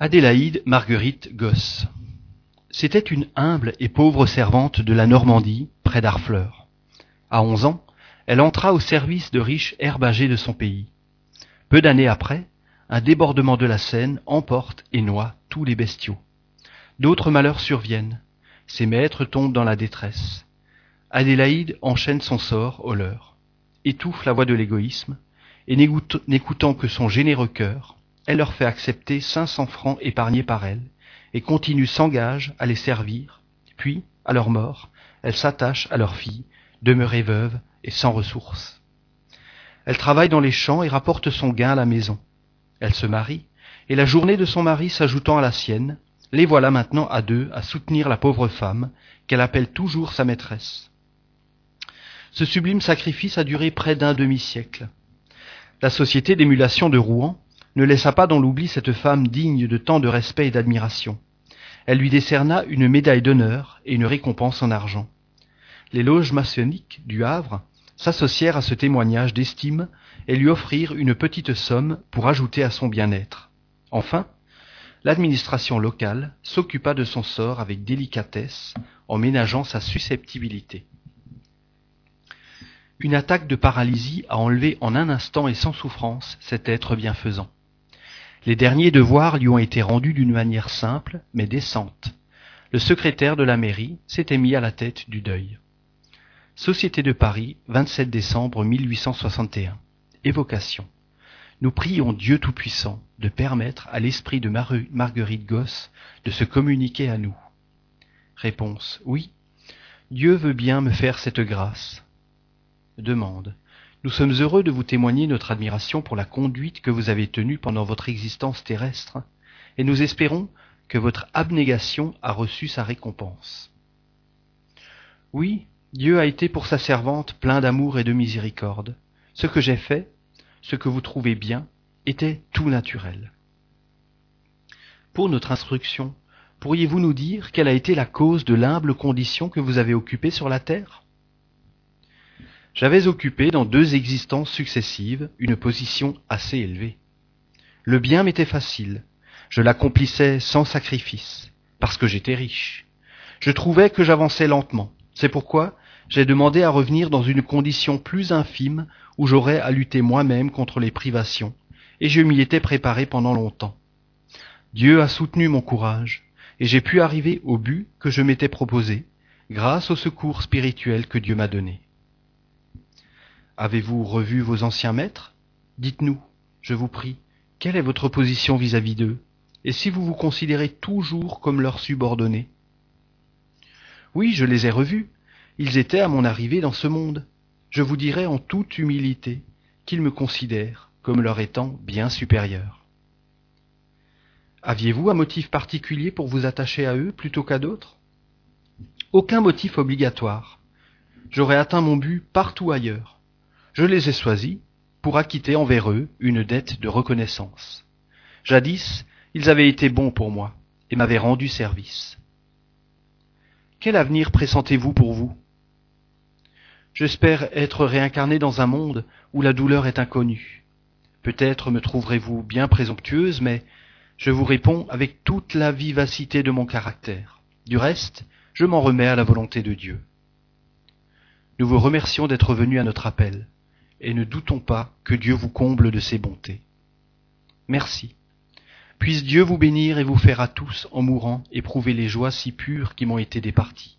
Adélaïde Marguerite Gosse. C'était une humble et pauvre servante de la Normandie, près d'Harfleur. À onze ans, elle entra au service de riches herbagers de son pays. Peu d'années après, un débordement de la Seine emporte et noie tous les bestiaux. D'autres malheurs surviennent. Ses maîtres tombent dans la détresse. Adélaïde enchaîne son sort au leur, étouffe la voix de l'égoïsme, et n'écoutant que son généreux cœur, elle leur fait accepter cinq cents francs épargnés par elle, et continue sans gage à les servir, puis, à leur mort, elle s'attache à leur fille, demeurée veuve et sans ressources. Elle travaille dans les champs et rapporte son gain à la maison. Elle se marie, et la journée de son mari s'ajoutant à la sienne, les voilà maintenant à deux à soutenir la pauvre femme, qu'elle appelle toujours sa maîtresse. Ce sublime sacrifice a duré près d'un demi-siècle. La société d'émulation de Rouen ne laissa pas dans l'oubli cette femme digne de tant de respect et d'admiration. Elle lui décerna une médaille d'honneur et une récompense en argent. Les loges maçonniques du Havre s'associèrent à ce témoignage d'estime et lui offrirent une petite somme pour ajouter à son bien-être. Enfin, l'administration locale s'occupa de son sort avec délicatesse en ménageant sa susceptibilité. Une attaque de paralysie a enlevé en un instant et sans souffrance cet être bienfaisant. Les derniers devoirs lui ont été rendus d'une manière simple mais décente. Le secrétaire de la mairie s'était mis à la tête du deuil. Société de Paris, 27 décembre 1861. Évocation. Nous prions Dieu Tout-Puissant de permettre à l'esprit de Marguerite Gosse de se communiquer à nous. Réponse. Oui. Dieu veut bien me faire cette grâce demande. Nous sommes heureux de vous témoigner notre admiration pour la conduite que vous avez tenue pendant votre existence terrestre, et nous espérons que votre abnégation a reçu sa récompense. Oui, Dieu a été pour sa servante plein d'amour et de miséricorde. Ce que j'ai fait, ce que vous trouvez bien, était tout naturel. Pour notre instruction, pourriez-vous nous dire quelle a été la cause de l'humble condition que vous avez occupée sur la terre? J'avais occupé dans deux existences successives une position assez élevée. Le bien m'était facile, je l'accomplissais sans sacrifice, parce que j'étais riche. Je trouvais que j'avançais lentement. C'est pourquoi j'ai demandé à revenir dans une condition plus infime où j'aurais à lutter moi-même contre les privations, et je m'y étais préparé pendant longtemps. Dieu a soutenu mon courage, et j'ai pu arriver au but que je m'étais proposé, grâce au secours spirituel que Dieu m'a donné. Avez-vous revu vos anciens maîtres? Dites-nous, je vous prie, quelle est votre position vis-à-vis d'eux? Et si vous vous considérez toujours comme leurs subordonnés? Oui, je les ai revus. Ils étaient à mon arrivée dans ce monde. Je vous dirai en toute humilité qu'ils me considèrent comme leur étant bien supérieur. Aviez-vous un motif particulier pour vous attacher à eux plutôt qu'à d'autres? Aucun motif obligatoire. J'aurais atteint mon but partout ailleurs je les ai choisis pour acquitter envers eux une dette de reconnaissance. Jadis, ils avaient été bons pour moi et m'avaient rendu service. Quel avenir pressentez-vous pour vous? J'espère être réincarné dans un monde où la douleur est inconnue. Peut-être me trouverez-vous bien présomptueuse, mais je vous réponds avec toute la vivacité de mon caractère. Du reste, je m'en remets à la volonté de Dieu. Nous vous remercions d'être venus à notre appel et ne doutons pas que Dieu vous comble de ses bontés. Merci. Puisse Dieu vous bénir et vous faire à tous, en mourant, éprouver les joies si pures qui m'ont été départies.